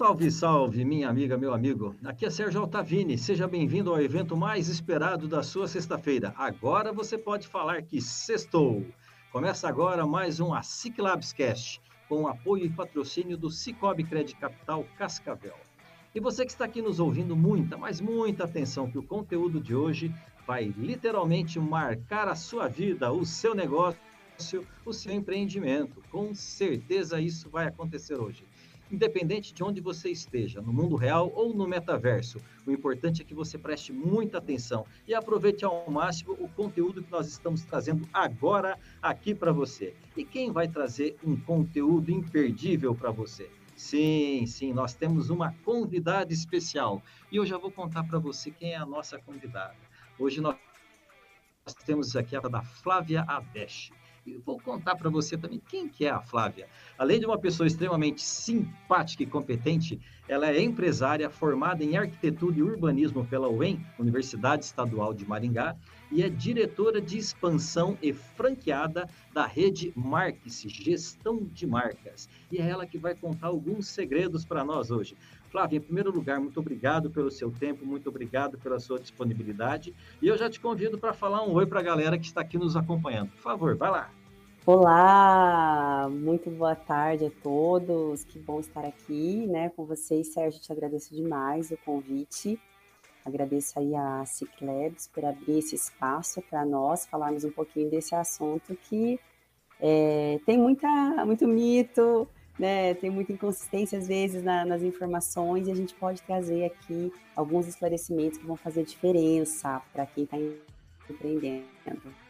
Salve, salve, minha amiga, meu amigo. Aqui é Sérgio Altavini. Seja bem-vindo ao evento mais esperado da sua sexta-feira. Agora você pode falar que sextou. Começa agora mais um ASIC Labs Cast, com apoio e patrocínio do Cicobi Credit Capital Cascavel. E você que está aqui nos ouvindo, muita, mas muita atenção, que o conteúdo de hoje vai literalmente marcar a sua vida, o seu negócio, o seu empreendimento. Com certeza isso vai acontecer hoje independente de onde você esteja, no mundo real ou no metaverso. O importante é que você preste muita atenção e aproveite ao máximo o conteúdo que nós estamos trazendo agora aqui para você. E quem vai trazer um conteúdo imperdível para você? Sim, sim, nós temos uma convidada especial e eu já vou contar para você quem é a nossa convidada. Hoje nós temos aqui a da Flávia Adesh. Vou contar para você também quem que é a Flávia. Além de uma pessoa extremamente simpática e competente, ela é empresária formada em arquitetura e urbanismo pela UEM, Universidade Estadual de Maringá, e é diretora de expansão e franqueada da rede Marques, Gestão de Marcas. E é ela que vai contar alguns segredos para nós hoje. Flávia, em primeiro lugar, muito obrigado pelo seu tempo, muito obrigado pela sua disponibilidade. E eu já te convido para falar um oi para a galera que está aqui nos acompanhando. Por favor, vai lá. Olá, muito boa tarde a todos. Que bom estar aqui, né, com vocês. Sérgio, te agradeço demais o convite. Agradeço aí a Ciclabs por abrir esse espaço para nós falarmos um pouquinho desse assunto que é, tem muita, muito mito, né, tem muita inconsistência às vezes na, nas informações e a gente pode trazer aqui alguns esclarecimentos que vão fazer diferença para quem está empreendendo.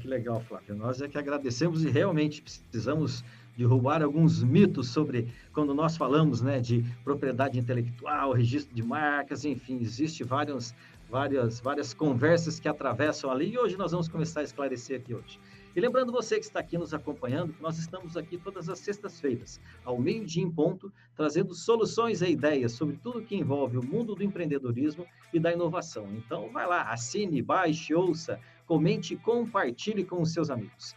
Que legal, Flávia. Nós é que agradecemos e realmente precisamos derrubar alguns mitos sobre quando nós falamos né, de propriedade intelectual, registro de marcas, enfim, existe várias, várias, várias conversas que atravessam ali e hoje nós vamos começar a esclarecer aqui hoje. E lembrando você que está aqui nos acompanhando, que nós estamos aqui todas as sextas-feiras, ao meio-dia em ponto, trazendo soluções e ideias sobre tudo que envolve o mundo do empreendedorismo e da inovação. Então, vai lá, assine, baixe, ouça, comente e compartilhe com os seus amigos.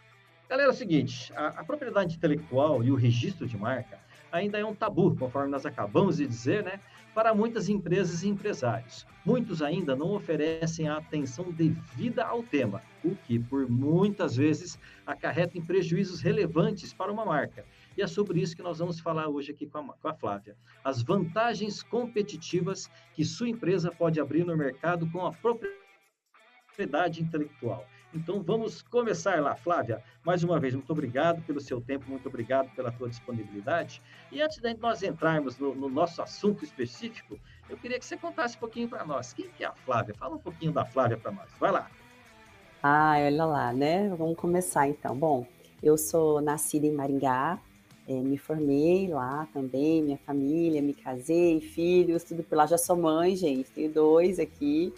Galera, é o seguinte, a, a propriedade intelectual e o registro de marca ainda é um tabu, conforme nós acabamos de dizer, né? para muitas empresas e empresários. Muitos ainda não oferecem a atenção devida ao tema, o que, por muitas vezes, acarreta em prejuízos relevantes para uma marca. E é sobre isso que nós vamos falar hoje aqui com a, com a Flávia. As vantagens competitivas que sua empresa pode abrir no mercado com a propriedade intelectual. Então vamos começar lá, Flávia. Mais uma vez, muito obrigado pelo seu tempo, muito obrigado pela tua disponibilidade. E antes de nós entrarmos no, no nosso assunto específico, eu queria que você contasse um pouquinho para nós. Quem que é a Flávia? Fala um pouquinho da Flávia para nós. Vai lá. Ah, olha lá, né? Vamos começar então. Bom, eu sou nascida em Maringá, é, me formei lá também, minha família, me casei, filhos, tudo por lá. Já sou mãe, gente, tenho dois aqui.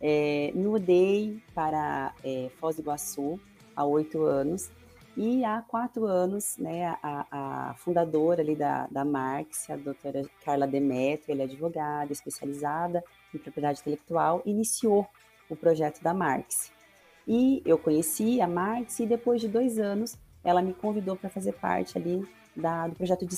É, mudei para é, Foz do Iguaçu há oito anos e há quatro anos, né, a, a fundadora ali da, da Marx, a doutora Carla Demetrio, ela é advogada especializada em propriedade intelectual, iniciou o projeto da Marx. E eu conheci a Marx e depois de dois anos ela me convidou para fazer parte ali da, do projeto de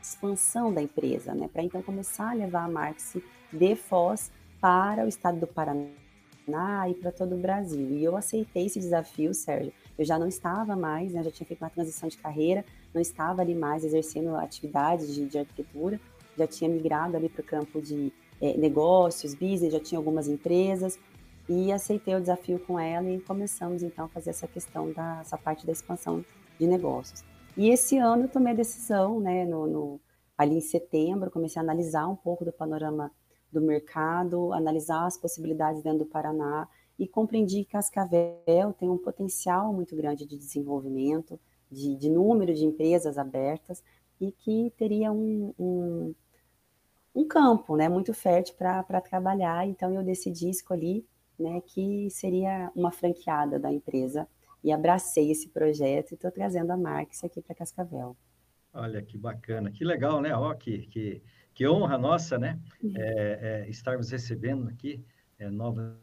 expansão da empresa, né, para então começar a levar a Marx de Foz para o estado do Paraná e para todo o Brasil. E eu aceitei esse desafio, Sérgio. Eu já não estava mais, né, já tinha feito uma transição de carreira, não estava ali mais exercendo atividades de, de arquitetura, já tinha migrado ali para o campo de é, negócios, business, já tinha algumas empresas, e aceitei o desafio com ela e começamos então a fazer essa questão da essa parte da expansão de negócios. E esse ano eu tomei a decisão, né, no, no, ali em setembro, comecei a analisar um pouco do panorama do mercado, analisar as possibilidades dentro do Paraná e compreendi que Cascavel tem um potencial muito grande de desenvolvimento, de, de número de empresas abertas e que teria um, um, um campo, né, muito fértil para trabalhar. Então eu decidi escolher, né, que seria uma franqueada da empresa e abracei esse projeto e estou trazendo a Marx aqui para Cascavel. Olha que bacana, que legal, né? Ó, que, que, que honra nossa, né? É, é, estarmos recebendo aqui é, novas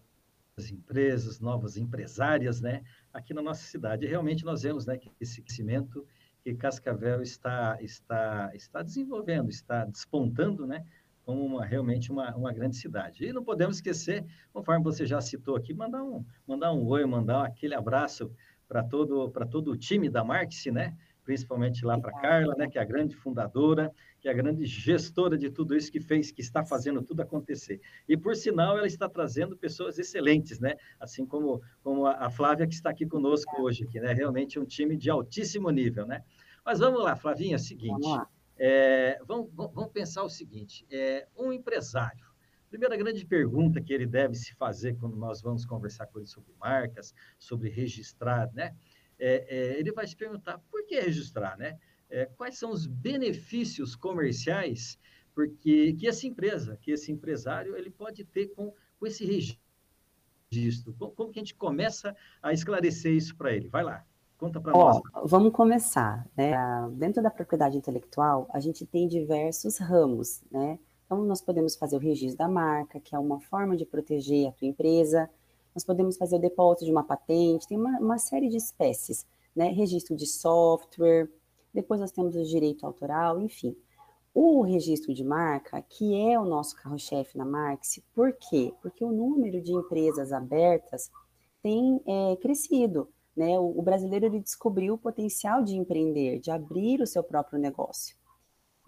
empresas, novas empresárias, né? Aqui na nossa cidade. E realmente nós vemos, né, que esse crescimento que Cascavel está está está desenvolvendo, está despontando, né? Como uma, realmente uma, uma grande cidade. E não podemos esquecer, conforme você já citou aqui, mandar um, mandar um oi, mandar aquele abraço para todo, todo o time da Marx, né? Principalmente lá para Carla, né, que é a grande fundadora, que é a grande gestora de tudo isso que fez, que está fazendo tudo acontecer. E por sinal, ela está trazendo pessoas excelentes, né? Assim como, como a Flávia que está aqui conosco hoje aqui, né? Realmente um time de altíssimo nível, né? Mas vamos lá, Flavinha, é o seguinte, vamos, é, vamos, vamos, pensar o seguinte, é, um empresário, primeira grande pergunta que ele deve se fazer quando nós vamos conversar com ele sobre marcas, sobre registrar, né? É, é, ele vai se perguntar por que registrar, né? É, quais são os benefícios comerciais porque que essa empresa, que esse empresário, ele pode ter com, com esse registro? Como, como que a gente começa a esclarecer isso para ele? Vai lá, conta para nós. Vamos começar, né? Dentro da propriedade intelectual, a gente tem diversos ramos, né? Então, nós podemos fazer o registro da marca, que é uma forma de proteger a tua empresa, nós podemos fazer o depósito de uma patente, tem uma, uma série de espécies, né? Registro de software, depois nós temos o direito autoral, enfim. O registro de marca, que é o nosso carro-chefe na Marx, por quê? Porque o número de empresas abertas tem é, crescido. Né? O, o, brasileiro ele descobriu o potencial de empreender, de abrir o seu próprio negócio.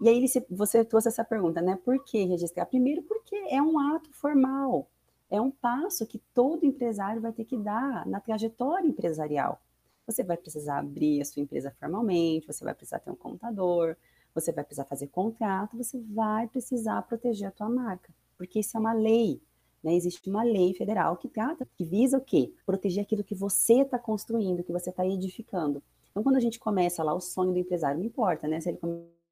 E aí ele, você trouxe essa pergunta, né? Por que registrar? Primeiro, porque é um ato formal é um passo que todo empresário vai ter que dar na trajetória empresarial. Você vai precisar abrir a sua empresa formalmente, você vai precisar ter um contador, você vai precisar fazer contrato, você vai precisar proteger a tua marca, porque isso é uma lei. Né? Existe uma lei federal que trata, que visa o quê? Proteger aquilo que você está construindo, que você está edificando. Então, quando a gente começa lá o sonho do empresário, não importa, né? Se ele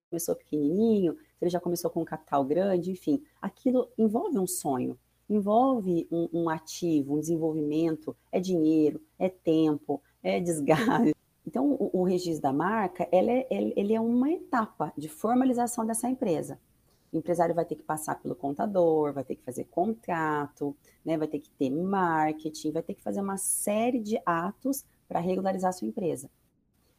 começou pequenininho, se ele já começou com um capital grande, enfim, aquilo envolve um sonho envolve um, um, ativo, um desenvolvimento, é dinheiro, é tempo, é desgaste. Então, o, o registro da marca, é, ele é uma etapa de formalização dessa empresa. O empresário vai ter que passar pelo contador, vai ter que fazer contrato, né, vai ter que ter marketing, vai ter que fazer uma série de atos para regularizar sua empresa.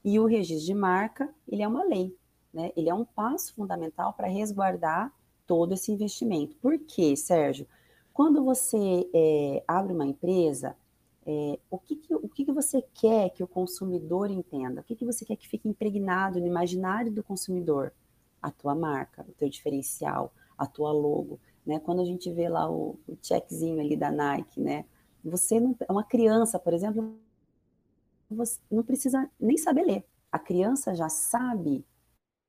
E o registro de marca, ele é uma lei, né? Ele é um passo fundamental para resguardar todo esse investimento. Por quê, Sérgio? Quando você é, abre uma empresa, é, o, que, que, o que, que você quer que o consumidor entenda? O que, que você quer que fique impregnado no imaginário do consumidor? A tua marca, o teu diferencial, a tua logo. Né? Quando a gente vê lá o, o checkzinho ali da Nike, né? Você não, uma criança, por exemplo, você não precisa nem saber ler. A criança já sabe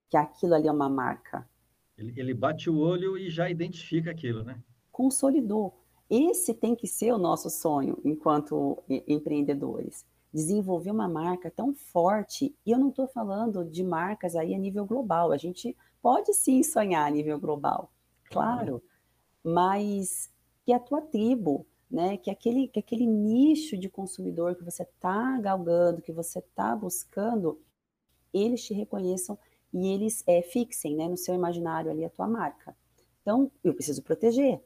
que aquilo ali é uma marca. Ele, ele bate o olho e já identifica aquilo, né? Consolidou. Esse tem que ser o nosso sonho enquanto empreendedores. Desenvolver uma marca tão forte, e eu não estou falando de marcas aí a nível global, a gente pode sim sonhar a nível global, claro, mas que a tua tribo, né, que aquele, que aquele nicho de consumidor que você está galgando, que você está buscando, eles te reconheçam e eles é, fixem né, no seu imaginário ali a tua marca. Então, eu preciso proteger,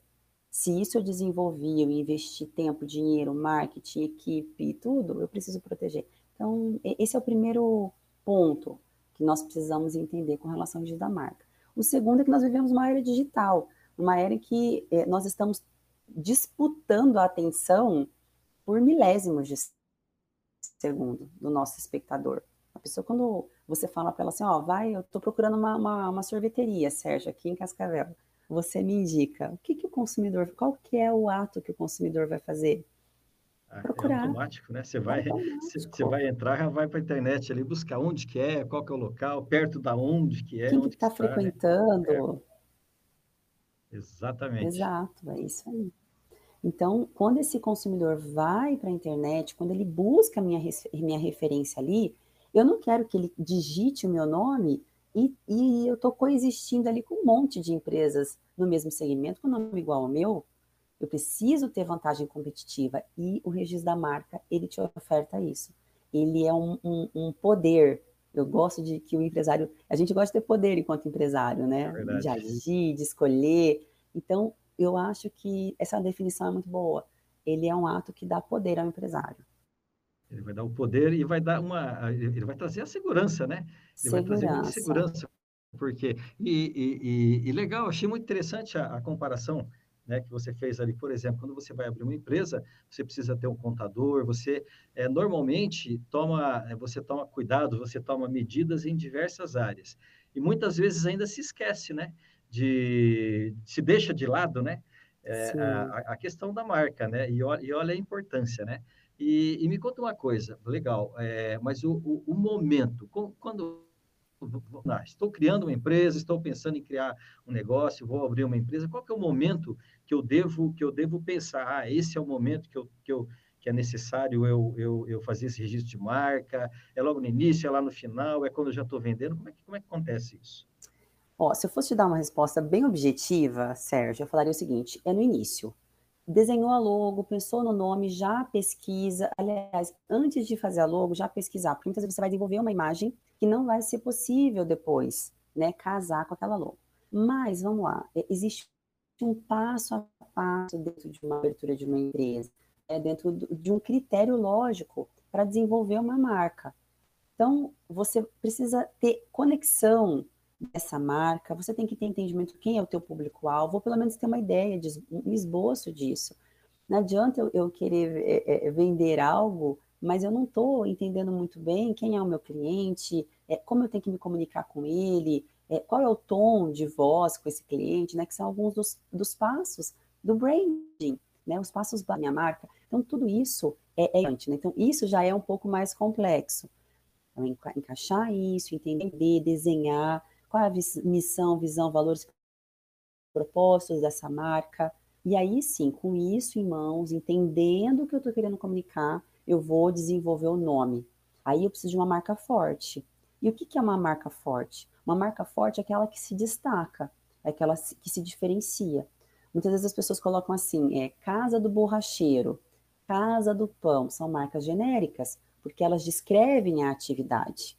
se isso eu desenvolvi, eu investi tempo, dinheiro, marketing, equipe tudo, eu preciso proteger. Então, esse é o primeiro ponto que nós precisamos entender com relação ao da marca. O segundo é que nós vivemos uma era digital, uma era em que é, nós estamos disputando a atenção por milésimos de segundo do nosso espectador. A pessoa, quando você fala para ela assim, ó, oh, vai, eu estou procurando uma, uma, uma sorveteria, Sérgio, aqui em Cascavel você me indica o que, que o consumidor, qual que é o ato que o consumidor vai fazer? Ah, é Procurar. É automático, né? Você vai, você vai entrar, vai para a internet ali buscar onde que é, qual que é o local, perto da onde que é. Quem que está né? frequentando. Né? É. Exatamente. Exato, é isso aí. Então, quando esse consumidor vai para a internet, quando ele busca minha, minha referência ali, eu não quero que ele digite o meu nome E, e eu estou coexistindo ali com um monte de empresas no mesmo segmento, com nome igual ao meu. Eu preciso ter vantagem competitiva e o registro da marca, ele te oferta isso. Ele é um, um, um poder. Eu gosto de que o empresário. A gente gosta de ter poder enquanto empresário, né? É de agir, de escolher. Então, eu acho que essa definição é muito boa. Ele é um ato que dá poder ao empresário. Ele vai dar o poder e vai dar uma, ele vai trazer a segurança, né? Ele segurança. vai trazer muita segurança, porque e, e, e legal, achei muito interessante a, a comparação. Né, que você fez ali, por exemplo, quando você vai abrir uma empresa, você precisa ter um contador, você é, normalmente toma, eh, você toma cuidado, você toma medidas em diversas áreas. E muitas vezes ainda se esquece, né? De, se deixa de lado, né? É, a, a, questão da marca, né? E, e olha a importância, né? E, e me conta uma coisa, legal, é, mas o, o, o momento, quando ah, estou criando uma empresa, estou pensando em criar um negócio, vou abrir uma empresa, qual que é o momento que eu devo que eu devo pensar? Ah, esse é o momento que eu, que eu que é necessário eu, eu, eu fazer esse registro de marca? É logo no início, é lá no final, é quando eu já estou vendendo? Como é, que, como é que acontece isso? Ó, se eu fosse te dar uma resposta bem objetiva, Sérgio, eu falaria o seguinte: é no início desenhou a logo, pensou no nome, já pesquisa. Aliás, antes de fazer a logo, já pesquisar, porque muitas vezes você vai desenvolver uma imagem que não vai ser possível depois, né, casar com aquela logo. Mas, vamos lá, é, existe um passo a passo dentro de uma abertura de uma empresa, é dentro de um critério lógico para desenvolver uma marca. Então, você precisa ter conexão dessa marca, você tem que ter entendimento quem é o teu público-alvo, ou pelo menos ter uma ideia, de, um esboço disso. Não adianta eu, eu querer é, é, vender algo, mas eu não estou entendendo muito bem quem é o meu cliente, é, como eu tenho que me comunicar com ele, é, qual é o tom de voz com esse cliente, né, que são alguns dos, dos passos do branding, né, os passos da minha marca. Então, tudo isso é, é né? Então, isso já é um pouco mais complexo. Então, enca encaixar isso, entender, desenhar, qual é a missão, visão, valores, propósitos dessa marca. E aí sim, com isso em mãos, entendendo o que eu estou querendo comunicar, eu vou desenvolver o nome. Aí eu preciso de uma marca forte. E o que, que é uma marca forte? Uma marca forte é aquela que se destaca, é aquela que se diferencia. Muitas vezes as pessoas colocam assim, é Casa do Borracheiro, Casa do Pão, são marcas genéricas, porque elas descrevem a atividade.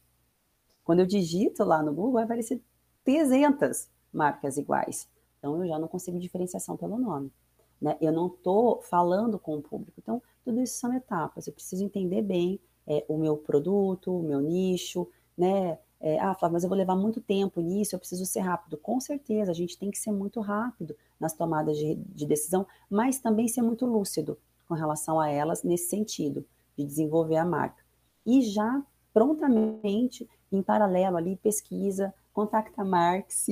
Quando eu digito lá no Google, vai aparecer 300 marcas iguais. Então, eu já não consigo diferenciação pelo nome. Né? Eu não estou falando com o público. Então, tudo isso são etapas. Eu preciso entender bem é, o meu produto, o meu nicho, né? É, ah, Flávio, mas eu vou levar muito tempo nisso, eu preciso ser rápido. Com certeza, a gente tem que ser muito rápido nas tomadas de, de decisão, mas também ser muito lúcido com relação a elas nesse sentido, de desenvolver a marca. E já prontamente em paralelo ali, pesquisa, contacta a Marx,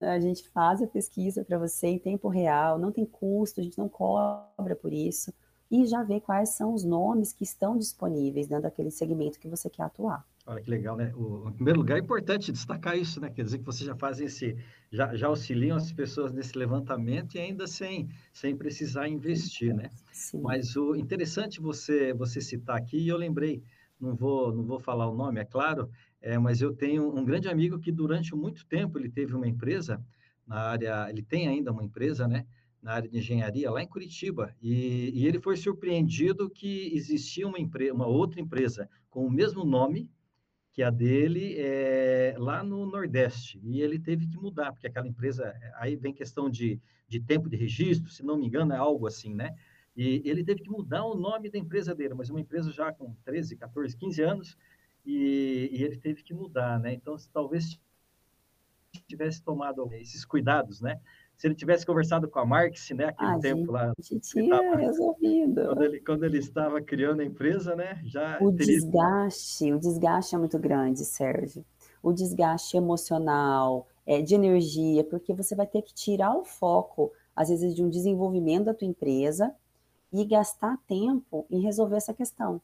a gente faz a pesquisa para você em tempo real, não tem custo, a gente não cobra por isso, e já vê quais são os nomes que estão disponíveis dentro daquele segmento que você quer atuar. Olha que legal, né? O, em primeiro lugar, é importante destacar isso, né? Quer dizer que vocês já fazem esse, já, já auxiliam as pessoas nesse levantamento e ainda sem, sem precisar investir, né? Sim. Mas o interessante você você citar aqui, e eu lembrei não vou, não vou falar o nome, é claro, é, mas eu tenho um grande amigo que durante muito tempo ele teve uma empresa na área, ele tem ainda uma empresa, né, na área de engenharia lá em Curitiba, e, e ele foi surpreendido que existia uma, empresa, uma outra empresa com o mesmo nome que a dele é, lá no Nordeste, e ele teve que mudar, porque aquela empresa, aí vem questão de, de tempo de registro, se não me engano é algo assim, né, e ele teve que mudar o nome da empresa dele, mas uma empresa já com 13, 14, 15 anos, e, e ele teve que mudar, né? Então, talvez tivesse tomado esses cuidados, né? Se ele tivesse conversado com a Marx, né, aquele ah, tempo lá, tinha tava, resolvido. Quando ele, quando ele estava criando a empresa, né, já o teria... desgaste, o desgaste é muito grande, Sérgio. O desgaste emocional, é, de energia, porque você vai ter que tirar o foco, às vezes, de um desenvolvimento da tua empresa e gastar tempo em resolver essa questão.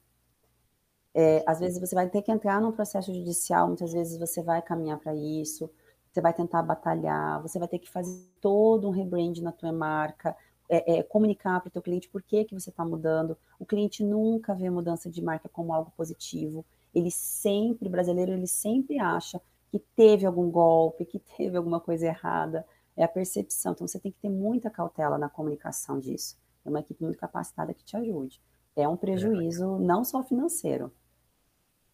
É, às vezes você vai ter que entrar num processo judicial, muitas vezes você vai caminhar para isso, você vai tentar batalhar, você vai ter que fazer todo um rebrand na tua marca, é, é, comunicar para o teu cliente por que, que você está mudando. O cliente nunca vê mudança de marca como algo positivo. Ele sempre, brasileiro, ele sempre acha que teve algum golpe, que teve alguma coisa errada, é a percepção. Então, você tem que ter muita cautela na comunicação disso. É uma equipe muito capacitada que te ajude. É um prejuízo é. não só financeiro.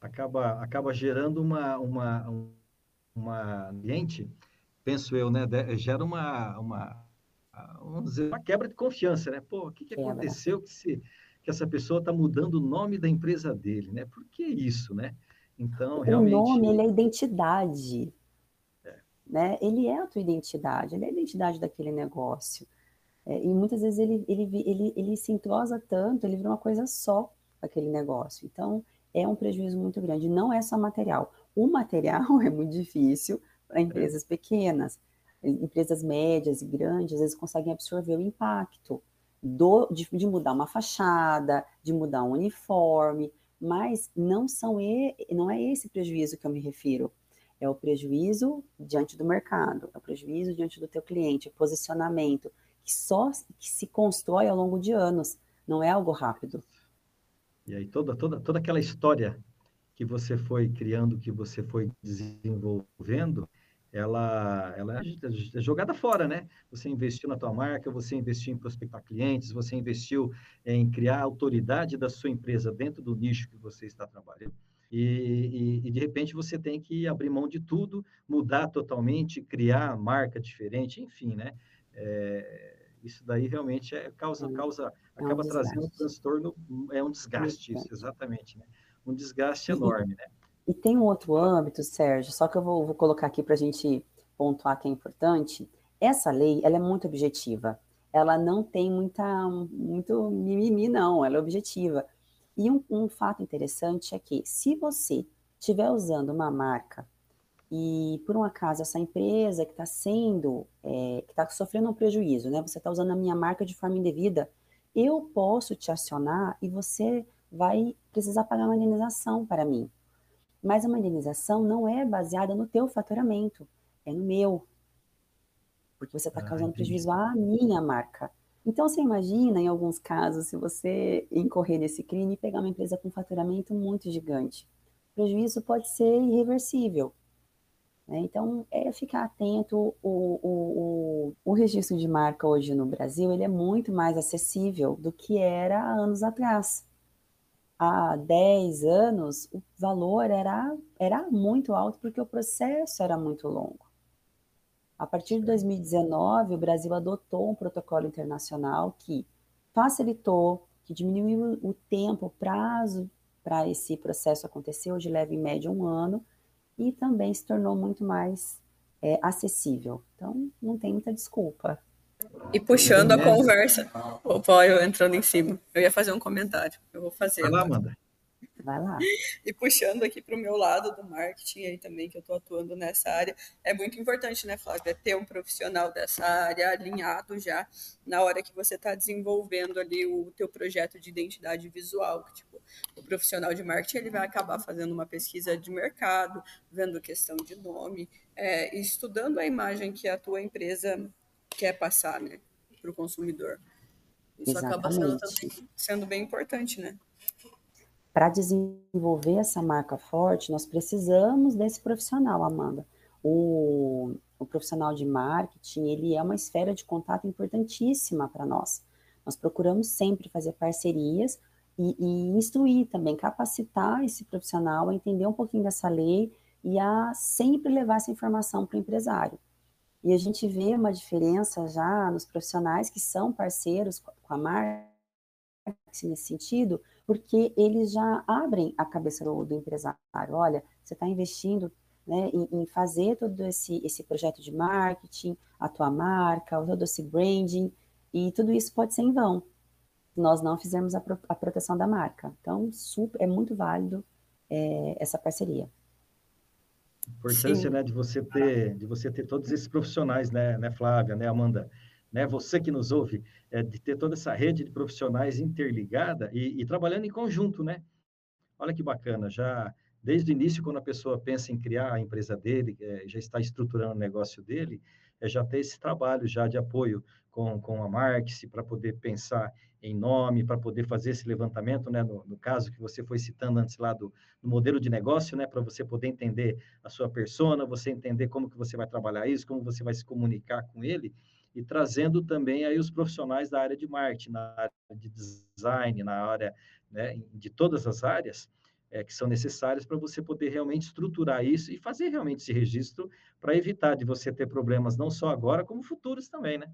Acaba, acaba gerando uma, uma, uma ambiente, penso eu, né? Gera uma, uma, vamos dizer, uma quebra de confiança, né? Pô, o que, que aconteceu que, se, que essa pessoa está mudando o nome da empresa dele, né? Por que isso, né? Então, realmente... O nome, ele é identidade. É. Né? Ele é a tua identidade, ele é a identidade daquele negócio. É, e muitas vezes ele, ele, ele, ele se entrosa tanto, ele vira uma coisa só, aquele negócio. Então, é um prejuízo muito grande. Não é só material. O material é muito difícil para empresas pequenas. Empresas médias e grandes, às vezes, conseguem absorver o impacto do, de, de mudar uma fachada, de mudar um uniforme, mas não são e, não é esse prejuízo que eu me refiro. É o prejuízo diante do mercado, é o prejuízo diante do teu cliente, posicionamento, que só que se constrói ao longo de anos, não é algo rápido. E aí toda toda toda aquela história que você foi criando, que você foi desenvolvendo, ela, ela é jogada fora, né? Você investiu na tua marca, você investiu em prospectar clientes, você investiu em criar a autoridade da sua empresa dentro do nicho que você está trabalhando. E, e, e, de repente você tem que abrir mão de tudo, mudar totalmente, criar marca diferente, enfim, né? É, isso daí realmente é causa, causa é acaba um trazendo um transtorno, é um desgaste, isso, exatamente, né? Um desgaste enorme, né? E tem um outro âmbito, Sérgio, só que eu vou, vou colocar aqui para a gente pontuar que é importante. Essa lei, ela é muito objetiva. Ela não tem muita, muito mimimi, não. Ela é objetiva. E um, um fato interessante é que, se você estiver usando uma marca e, por um acaso, essa empresa que está sendo, é, que está sofrendo um prejuízo, né? Você está usando a minha marca de forma indevida, eu posso te acionar e você vai precisar pagar uma indenização para mim. Mas uma indenização não é baseada no teu faturamento, é no meu. Porque você está ah, causando prejuízo à minha marca. Então, você imagina, em alguns casos, se você incorrer nesse crime e pegar uma empresa com faturamento muito gigante. O prejuízo pode ser irreversível. Né? Então, é ficar atento. O, o, o, o registro de marca hoje no Brasil ele é muito mais acessível do que era há anos atrás há 10 anos, o valor era, era muito alto porque o processo era muito longo. A partir de 2019, o Brasil adotou um protocolo internacional que facilitou, que diminuiu o tempo, o prazo para esse processo acontecer. Hoje leva em média um ano e também se tornou muito mais é, acessível. Então, não tem muita desculpa. E puxando a conversa. Opa, eu entrando em cima. Eu ia fazer um comentário. Eu vou fazer. Vai lá, Amanda. Vai lá. E puxando aqui para o meu lado do marketing aí também, que eu estou atuando nessa área, é muito importante, né, Flávia, ter um profissional dessa área alinhado já na hora que você está desenvolvendo ali o teu projeto de identidade visual. Que, tipo, o profissional de marketing ele vai acabar fazendo uma pesquisa de mercado, vendo questão de nome, é, estudando a imagem que a tua empresa quer passar, né, para o consumidor. Isso Exatamente. acaba sendo, também, sendo bem importante, né? Para desenvolver essa marca forte, nós precisamos desse profissional, Amanda. O, o profissional de marketing, ele é uma esfera de contato importantíssima para nós. Nós procuramos sempre fazer parcerias e, e, instruir também, capacitar esse profissional a entender um pouquinho dessa lei e a sempre levar essa informação para o empresário. E a gente vê uma diferença já nos profissionais que são parceiros com a marca nesse sentido, porque eles já abrem a cabeça do, do empresário. Olha, você está investindo né, em, em, fazer todo esse, esse projeto de marketing, a tua marca, todo esse branding, e tudo isso pode ser em vão. Nós não fizemos a, pro, a proteção da marca. Então, super, é muito válido é, essa parceria importância, né, de você ter, de você ter todos esses profissionais, né, né, Flávia, né, Amanda, né, você que nos ouve, é, de ter toda essa rede de profissionais interligada e, e trabalhando em conjunto, né? Olha que bacana, já desde o início, quando a pessoa pensa em criar a empresa dele, é, já está estruturando o negócio dele, é já ter esse trabalho já de apoio com, com a Marx para poder pensar em nome, para poder fazer esse levantamento, né, no, no, caso que você foi citando antes lá do, do modelo de negócio, né, para você poder entender a sua persona, você entender como que você vai trabalhar isso, como você vai se comunicar com ele, e trazendo também aí os profissionais da área de marketing, na área de design, na área né, de todas as áreas, é, que são necessárias para você poder realmente estruturar isso e fazer realmente esse registro para evitar de você ter problemas não só agora, como futuros também, né?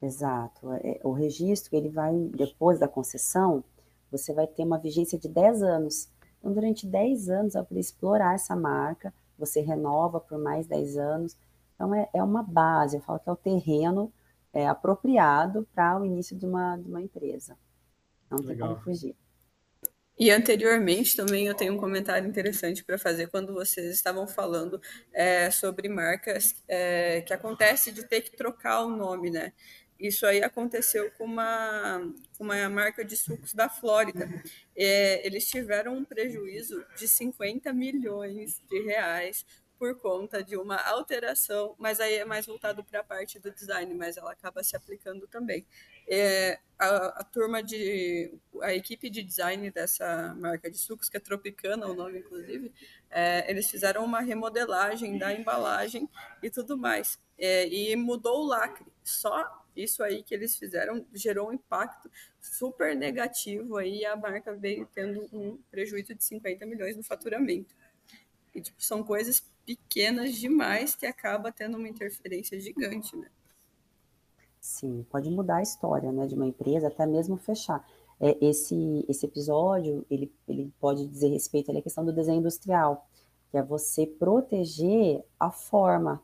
Exato. É, o registro, ele vai, depois da concessão, você vai ter uma vigência de 10 anos. Então, durante 10 anos, é para explorar essa marca, você renova por mais 10 anos. Então, é, é uma base, eu falo que é o terreno é, apropriado para o início de uma, de uma empresa. Não tem Legal. como fugir. E anteriormente também eu tenho um comentário interessante para fazer quando vocês estavam falando é, sobre marcas é, que acontece de ter que trocar o nome, né? Isso aí aconteceu com uma, uma marca de sucos da Flórida. É, eles tiveram um prejuízo de 50 milhões de reais por conta de uma alteração, mas aí é mais voltado para a parte do design, mas ela acaba se aplicando também. É, a, a, turma de. a equipe de design dessa marca de sucos, que é Tropicana, o nome inclusive, é, eles fizeram uma remodelagem da embalagem e tudo mais. É, e mudou o lacre. Só isso aí que eles fizeram gerou um impacto super negativo aí a marca veio tendo um prejuízo de 50 milhões no faturamento. E tipo, são coisas pequenas demais que acaba tendo uma interferência gigante, né? Sim, pode mudar a história, né, de uma empresa, até mesmo fechar. É, esse, esse episódio, ele, ele pode dizer respeito à questão do desenho industrial, que é você proteger a forma,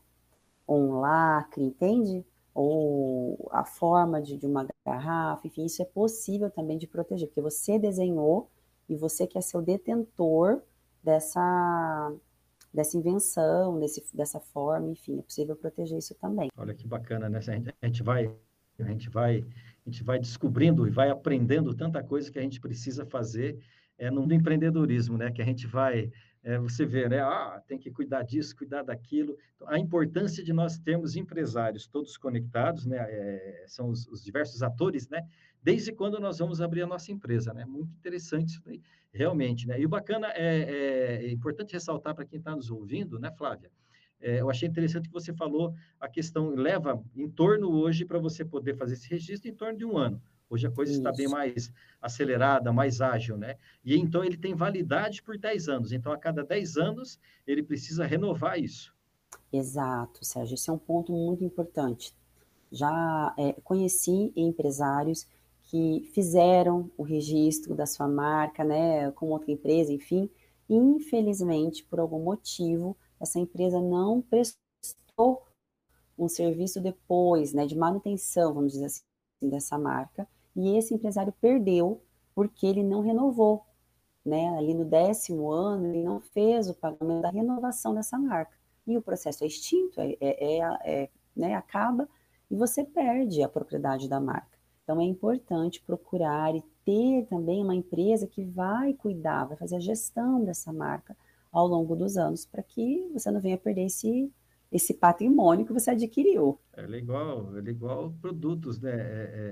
um lacre, entende? Ou a forma de, de uma garrafa, enfim, isso é possível também de proteger, porque você desenhou e você quer ser o detentor dessa, dessa invenção, desse, dessa forma, enfim, é possível proteger isso também. Olha que bacana, né? A gente, vai, a gente vai, a gente vai descobrindo e vai aprendendo tanta coisa que a gente precisa fazer é, no empreendedorismo, né? Que a gente vai é, você vê, né? Ah, tem que cuidar disso, cuidar daquilo. Então, a importância de nós termos empresários todos conectados, né? É, são os, os, diversos atores, né? Desde quando nós vamos abrir a nossa empresa, né? Muito interessante isso daí, realmente, né? E o bacana é, é, é importante ressaltar para quem está nos ouvindo, né, Flávia? É, eu achei interessante que você falou a questão leva em torno hoje para você poder fazer esse registro em torno de um ano. Hoje a coisa Isso. está bem mais acelerada, mais ágil, né? E então ele tem validade por 10 anos. Então, a cada 10 anos, ele precisa renovar isso. Exato, Sérgio. Esse é um ponto muito importante. Já é, conheci empresários que fizeram o registro da sua marca, né, com outra empresa, enfim. Infelizmente, por algum motivo, essa empresa não prestou um serviço depois, né, de manutenção, vamos dizer assim, dessa marca, e esse empresário perdeu porque ele não renovou, né? Ali no décimo ano, ele não fez o pagamento da renovação dessa marca. E o processo é extinto, é, é, é, é né? acaba e você perde a propriedade da marca. Então é importante procurar e ter também uma empresa que vai cuidar, vai fazer a gestão dessa marca ao longo dos anos, para que você não venha perder esse esse patrimônio que você adquiriu. Ele é igual, é igual produtos né, é,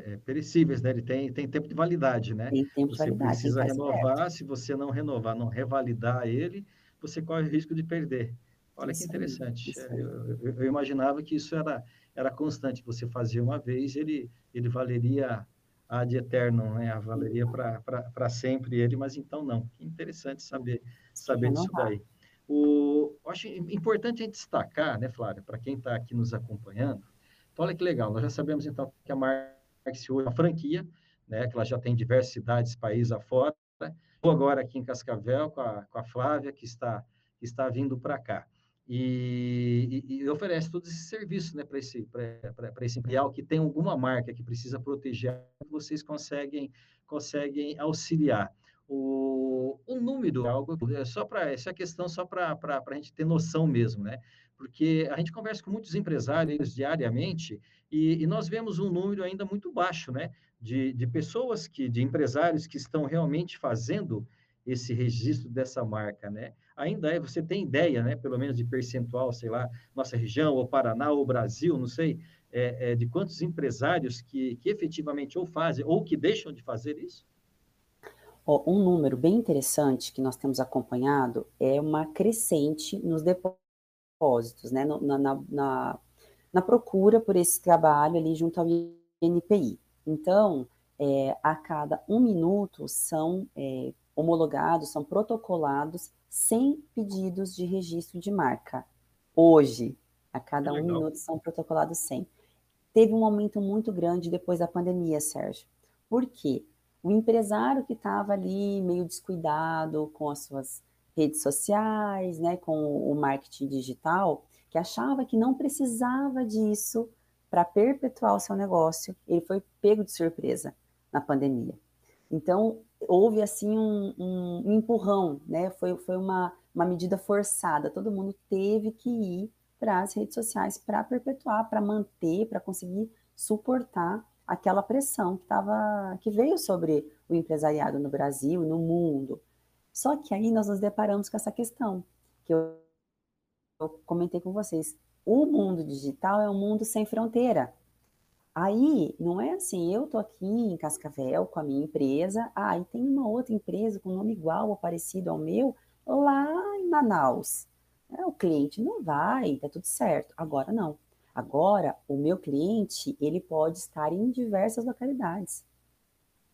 é, é, perecíveis, né? Ele tem, tem tempo de validade, né? Tem tempo você de validade. Você precisa renovar, certo. se você não renovar, não revalidar ele, você corre o risco de perder. Olha isso que interessante. Aí, eu, eu, eu, imaginava que isso era, era constante. Você fazia uma vez, ele, ele valeria ad eterno, né? Valeria para sempre ele, mas então não. Que interessante saber, saber disso daí. O, acho importante a gente destacar, né, Flávia, para quem está aqui nos acompanhando. Então, olha que legal, nós já sabemos então que a Marx hoje é uma franquia, né, que ela já tem diversas cidades, países afora. Estou agora aqui em Cascavel com a, com a Flávia, que está, que está vindo para cá. E, e, e, oferece todo esse serviço né, para esse, esse empresário que tem alguma marca que precisa proteger, vocês conseguem, conseguem auxiliar o, o número, algo é só para essa questão só para a gente ter noção mesmo, né? Porque a gente conversa com muitos empresários diariamente e, e nós vemos um número ainda muito baixo, né? De, de pessoas que, de empresários que estão realmente fazendo esse registro dessa marca, né? ainda é, você tem ideia, né, pelo menos de percentual, sei lá, nossa região, ou Paraná, ou Brasil, não sei, é, é, de quantos empresários que, que efetivamente ou fazem ou que deixam de fazer isso? Um número bem interessante que nós temos acompanhado é uma crescente nos depósitos, né, na, na, na, na procura por esse trabalho ali junto ao INPI. Então, é, a cada um minuto são é, homologados, são protocolados 100 pedidos de registro de marca. Hoje, a cada um minuto são protocolados 100. Teve um aumento muito grande depois da pandemia, Sérgio. Por quê? O empresário que estava ali meio descuidado com as suas redes sociais, né, com o marketing digital, que achava que não precisava disso para perpetuar o seu negócio, ele foi pego de surpresa na pandemia. Então, houve assim um, um, empurrão, né? Foi, foi uma, uma medida forçada. Todo mundo teve que ir para as redes sociais para perpetuar, para manter, para conseguir suportar aquela pressão que tava, que veio sobre o empresariado no Brasil, no mundo. Só que aí nós nos deparamos com essa questão que eu, eu comentei com vocês. O mundo digital é um mundo sem fronteira. Aí, não é assim, eu tô aqui em Cascavel com a minha empresa, ah, e tem uma outra empresa com nome igual ou parecido ao meu lá em Manaus. É, o cliente não vai, tá tudo certo. Agora não. Agora, o meu cliente, ele pode estar em diversas localidades.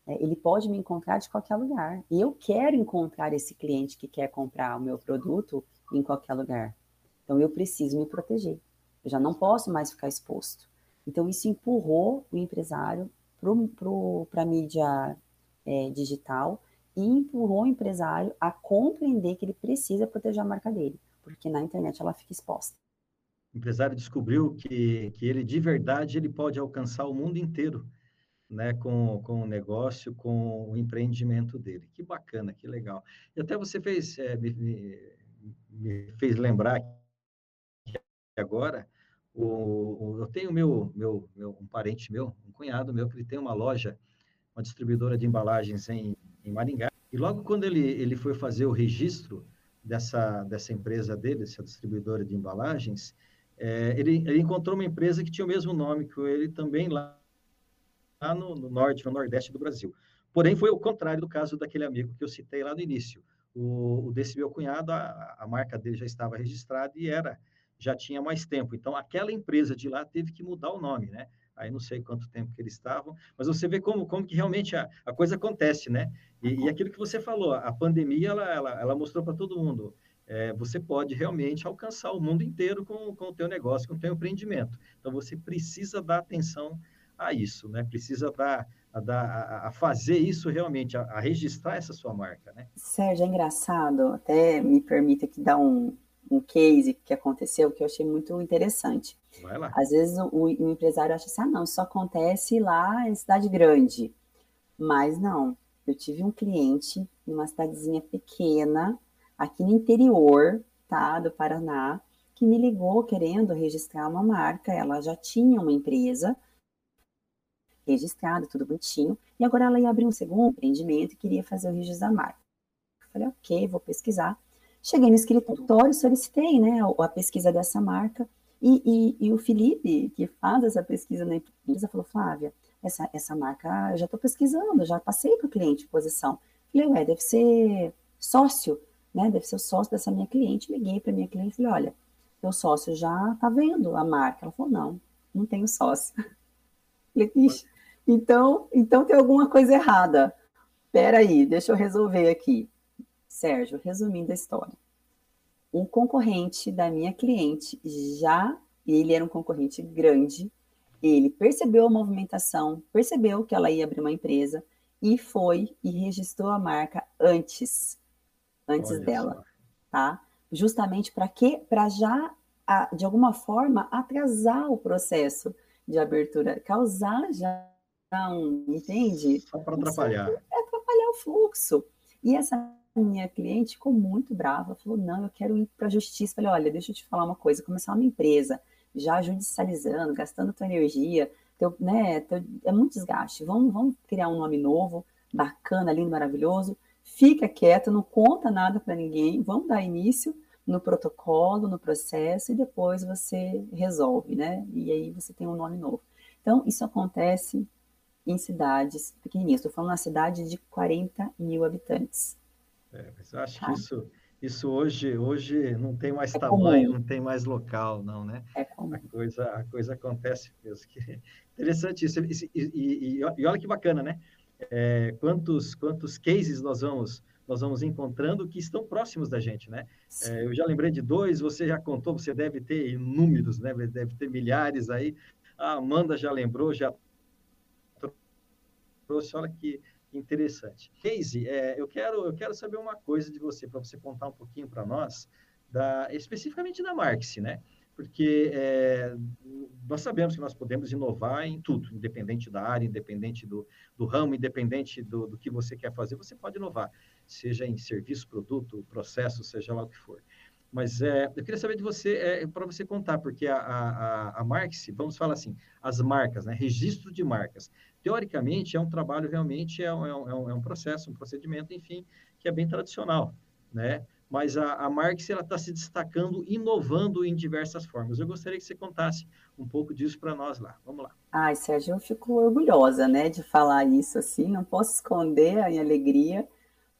É, ele pode me encontrar de qualquer lugar. E eu quero encontrar esse cliente que quer comprar o meu produto em qualquer lugar. Então, eu preciso me proteger. Eu já não posso mais ficar exposto. Então, isso empurrou o empresário para a mídia é, digital e empurrou o empresário a compreender que ele precisa proteger a marca dele, porque na internet ela fica exposta. Empresário descobriu que, que ele, de verdade, ele pode alcançar o mundo inteiro, né, com, com o negócio, com o empreendimento dele. Que bacana, que legal. E até você fez, é, me, me, fez lembrar que agora o, o, eu tenho meu, meu, meu, um parente meu, um cunhado meu, que ele tem uma loja, uma distribuidora de embalagens em, em Maringá. E logo quando ele, ele foi fazer o registro dessa, dessa empresa dele, essa distribuidora de embalagens, é, ele, ele encontrou uma empresa que tinha o mesmo nome que ele, também lá, lá no, no, norte, no nordeste do Brasil. Porém, foi o contrário do caso daquele amigo que eu citei lá no início. O, o desse meu cunhado, a, a marca dele já estava registrada e era já tinha mais tempo. Então, aquela empresa de lá teve que mudar o nome, né? Aí não sei quanto tempo que eles estavam, mas você vê como, como que realmente a, a coisa acontece, né? E, e, aquilo que você falou, a pandemia, ela, ela, ela mostrou para todo mundo, é, você pode realmente alcançar o mundo inteiro com, com o teu negócio, com o teu empreendimento. Então, você precisa dar atenção a isso, né? Precisa dar, a, dar, a fazer isso realmente, a, a registrar essa sua marca, né? Sérgio, é engraçado, até me permita que dar um, um case que aconteceu que eu achei muito interessante. Vai lá. Às vezes o, o empresário acha assim, ah, não, isso acontece lá em cidade grande. Mas não, eu tive um cliente numa cidadezinha pequena, aqui no interior, tá, do Paraná, que me ligou querendo registrar uma marca. Ela já tinha uma empresa registrada, tudo bonitinho, e agora ela ia abrir um segundo empreendimento e queria fazer o registro da marca. Eu falei, ok, vou pesquisar. Cheguei no escritório, solicitei né, a pesquisa dessa marca, e, e, e, o Felipe, que faz essa pesquisa na empresa, falou, Flávia, essa, essa marca eu já estou pesquisando, já passei para o cliente de posição. Falei, ué, deve ser sócio, né? Deve ser o sócio dessa minha cliente. Liguei para minha cliente e falei, olha, meu sócio já está vendo a marca. Ela falou, não, não tenho sócio. Falei, Ixi, então, então tem alguma coisa errada. Espera aí, deixa eu resolver aqui. Sérgio, resumindo a história. Um concorrente da minha cliente já, ele era um concorrente grande, ele percebeu a movimentação, percebeu que ela ia abrir uma empresa e foi e registrou a marca antes, antes Olha dela, só. tá? Justamente para quê? Para já, de alguma forma, atrasar o processo de abertura, causar já um, entende? Só para atrapalhar. É atrapalhar o fluxo. E essa minha cliente ficou muito brava, falou: não, eu quero ir para a justiça. Falei: olha, deixa eu te falar uma coisa, começar uma empresa, já judicializando, gastando tua energia, teu, né, teu, é muito desgaste. Vamos, vamos criar um nome novo, bacana, lindo, maravilhoso. Fica quieto, não conta nada para ninguém, vamos dar início no protocolo, no processo, e depois você resolve, né? E aí você tem um nome novo. Então, isso acontece em cidades pequenininhas. Estou falando uma cidade de 40 mil habitantes. É, mas eu acho tá? que isso, isso hoje, hoje não tem mais é tamanho, comum. não tem mais local, não, né? É comum. A coisa, a coisa acontece mesmo. Que, interessante isso. E, e, e, e, olha que bacana, né? É, quantos, quantos cases nós vamos nós vamos encontrando que estão próximos da gente, né? É, eu já lembrei de dois, você já contou, você deve ter inúmeros, né? Deve ter milhares aí. A Amanda já lembrou, já trouxe, olha que interessante. Casey, é, eu, quero, eu quero saber uma coisa de você, para você contar um pouquinho para nós, da, especificamente da Marx, né? Porque é, nós sabemos que nós podemos inovar em tudo, independente da área, independente do, do ramo, independente do, do, que você quer fazer, você pode inovar, seja em serviço, produto, processo, seja lá o que for. Mas é, eu queria saber de você, é, para você contar, porque a, a, a Marx, vamos falar assim, as marcas, né, registro de marcas, teoricamente é um trabalho realmente, é um, é um, é um processo, um procedimento, enfim, que é bem tradicional, né? Mas a, a Marx ela está se destacando, inovando em diversas formas. Eu gostaria que você contasse um pouco disso para nós lá. Vamos lá. Ai, Sérgio, eu fico orgulhosa, né, de falar isso assim. Não posso esconder a minha alegria,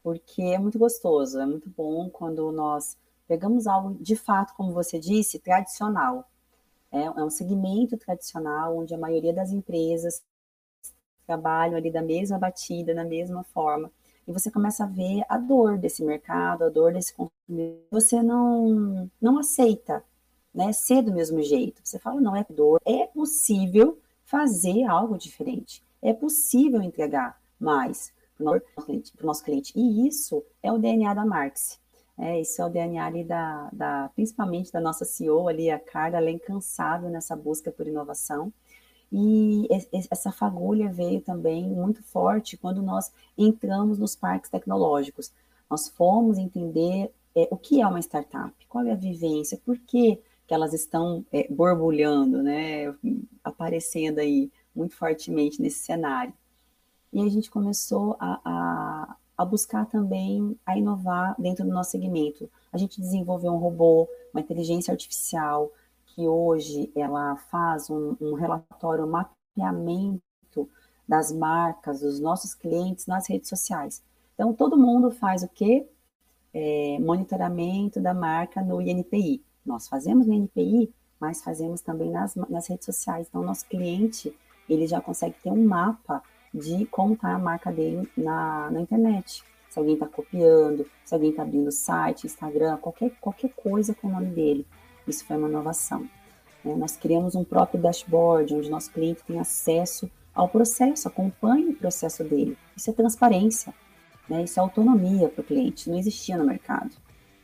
porque é muito gostoso, é muito bom quando nós pegamos algo de fato, como você disse, tradicional. É, é um segmento tradicional onde a maioria das empresas trabalham ali da mesma batida, da mesma forma e você começa a ver a dor desse mercado, a dor desse consumidor. Você não, não aceita né, ser do mesmo jeito. Você fala, não é dor, é possível fazer algo diferente, é possível entregar mais para o nosso cliente. E isso é o DNA da Marx. É, isso é o DNA ali da, da, principalmente da nossa CEO ali, a Carla, ela é incansável nessa busca por inovação. E essa fagulha veio também muito forte quando nós entramos nos parques tecnológicos. Nós fomos entender é, o que é uma startup, qual é a vivência, por que, que elas estão é, borbulhando, né, aparecendo aí muito fortemente nesse cenário. E a gente começou a, a, a buscar também a inovar dentro do nosso segmento. A gente desenvolveu um robô, uma inteligência artificial, que hoje ela faz um, um relatório, um mapeamento das marcas, dos nossos clientes nas redes sociais. Então, todo mundo faz o quê? É, monitoramento da marca no INPI. Nós fazemos no INPI, mas fazemos também nas, nas redes sociais. Então, nosso cliente, ele já consegue ter um mapa de como está a marca dele na, na internet. Se alguém está copiando, se alguém está abrindo site, Instagram, qualquer, qualquer coisa com o nome dele. Isso foi uma inovação. Né? Nós criamos um próprio dashboard, onde nosso cliente tem acesso ao processo, acompanhe o processo dele. Isso é transparência, né? isso é autonomia para o cliente, não existia no mercado.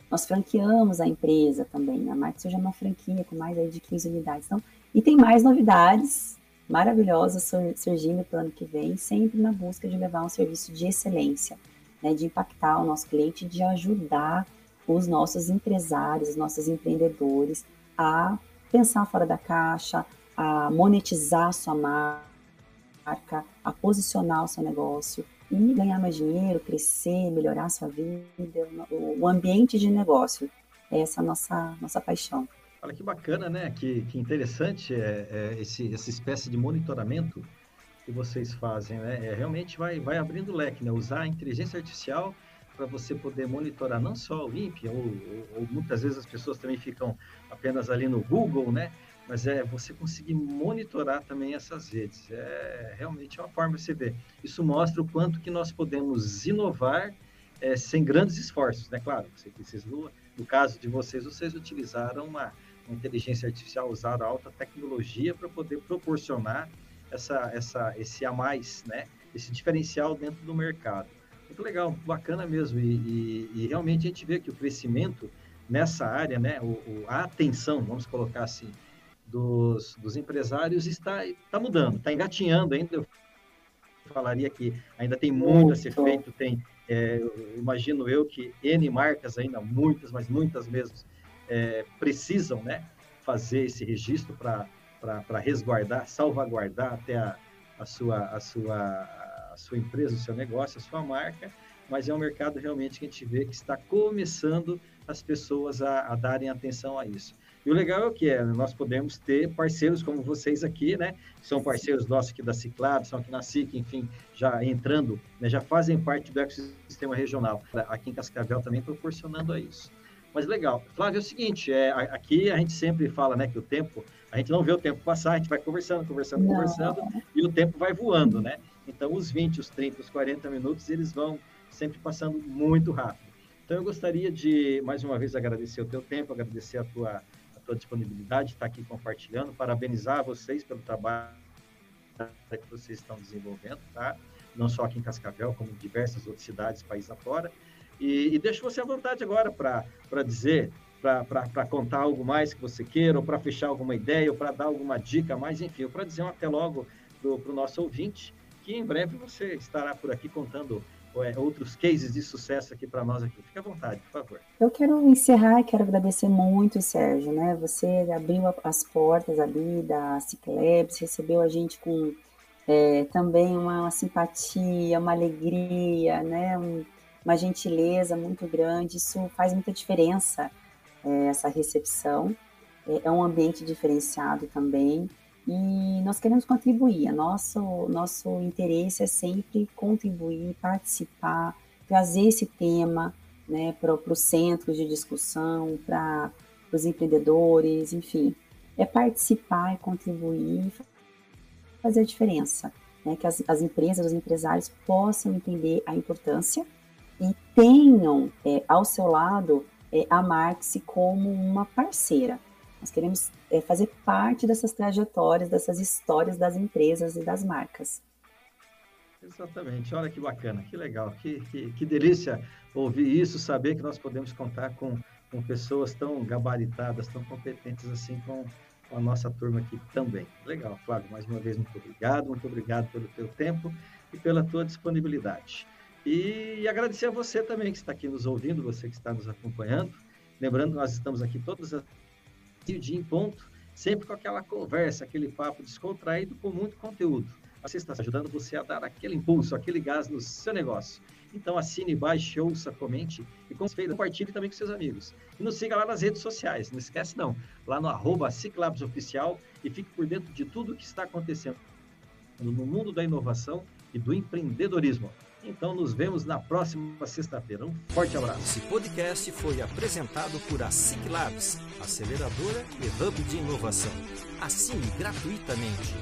Nós franqueamos a empresa também, a Marques hoje é uma franquia com mais de 15 unidades. Então, e tem mais novidades maravilhosas surgindo para o ano que vem, sempre na busca de levar um serviço de excelência, né? de impactar o nosso cliente, de ajudar os nossos empresários, os nossos empreendedores a pensar fora da caixa, a monetizar sua marca, a posicionar o seu negócio e ganhar mais dinheiro, crescer, melhorar a sua vida, o ambiente de negócio. Essa é a nossa, nossa paixão. Olha que bacana, né? Que, que interessante é, é esse, essa espécie de monitoramento que vocês fazem, né? É, realmente vai, vai abrindo leque, né? Usar a inteligência artificial para você poder monitorar não só o INPE, ou, ou, ou, muitas vezes as pessoas também ficam apenas ali no Google, né? Mas é você conseguir monitorar também essas redes. É realmente uma forma de você ver. Isso mostra o quanto que nós podemos inovar é, sem grandes esforços, né? Claro, você precisa, no, no caso de vocês, vocês utilizaram uma, uma inteligência artificial, usaram alta tecnologia para poder proporcionar essa, essa, esse a mais, né? Esse diferencial dentro do mercado. Muito legal, bacana mesmo. E, e, e, realmente a gente vê que o crescimento nessa área, né, o, o, a atenção, vamos colocar assim, dos, dos empresários está, está mudando, está engatinhando ainda. Eu falaria que ainda tem muito a ser feito, tem, é, imagino eu que N marcas ainda, muitas, mas muitas mesmo, é, precisam né, fazer esse registro para resguardar, salvaguardar até a, a, sua, a sua a sua empresa, o seu negócio, a sua marca, mas é um mercado realmente que a gente vê que está começando as pessoas a, a darem atenção a isso. E o legal é o que é, nós podemos ter parceiros como vocês aqui, né? São parceiros nossos aqui da Ciclab, são aqui na SIC, enfim, já entrando, né, já fazem parte do ecossistema regional. Aqui em Cascavel também proporcionando a isso. Mas legal. Flávio, é o seguinte, é, aqui a gente sempre fala, né, que o tempo, a gente não vê o tempo passar, a gente vai conversando, conversando, não. conversando, e o tempo vai voando, né? Então, os 20, os 30, os 40 minutos, eles vão sempre passando muito rápido. Então, eu gostaria de, mais uma vez, agradecer o teu tempo, agradecer a tua, a tua disponibilidade, estar aqui compartilhando, parabenizar vocês pelo trabalho que vocês estão desenvolvendo, tá? Não só aqui em Cascavel, como em diversas outras cidades, país afora. E, e deixo você à vontade agora para dizer, para contar algo mais que você queira, ou para fechar alguma ideia, ou para dar alguma dica mais, enfim, para dizer um até logo para o nosso ouvinte, que em breve você estará por aqui contando é, outros cases de sucesso aqui para nós aqui. Fique à vontade, por favor. Eu quero encerrar, quero agradecer muito, Sérgio, né? Você abriu as portas ali da Ciclabs, recebeu a gente com é, também uma, uma, simpatia, uma alegria, né? Um, uma gentileza muito grande. Isso faz muita diferença, é, essa recepção. É, é um ambiente diferenciado também e nós queremos contribuir. Nosso, nosso interesse é sempre contribuir, participar, trazer esse tema né, para os centros de discussão, para os empreendedores, enfim. É participar e contribuir, fazer a diferença. Né, que as, as empresas, os empresários possam entender a importância e tenham é, ao seu lado é, a Marx como uma parceira. Nós queremos é, fazer parte dessas trajetórias, dessas histórias das empresas e das marcas. Exatamente, olha que bacana, que legal, que, que, que delícia ouvir isso, saber que nós podemos contar com, com pessoas tão gabaritadas, tão competentes assim com, com a nossa turma aqui também. Legal, Flávio, mais uma vez, muito obrigado, muito obrigado pelo teu tempo e pela tua disponibilidade. E, agradecer a você também que está aqui nos ouvindo, você que está nos acompanhando. Lembrando nós estamos aqui todas as meio-dia em ponto, sempre com aquela conversa, aquele papo descontraído com muito conteúdo. Você está ajudando você a dar aquele impulso, aquele gás no seu negócio. Então assine, baixe, ouça, comente e compartilhe também com seus amigos. E nos siga lá nas redes sociais, não esquece não, lá no arroba Oficial e fique por dentro de tudo o que está acontecendo no mundo da inovação e do empreendedorismo. Então nos vemos na próxima sexta-feira. Um forte abraço. Esse podcast foi apresentado por a SIC Labs, aceleradora e hub de inovação. Assine gratuitamente.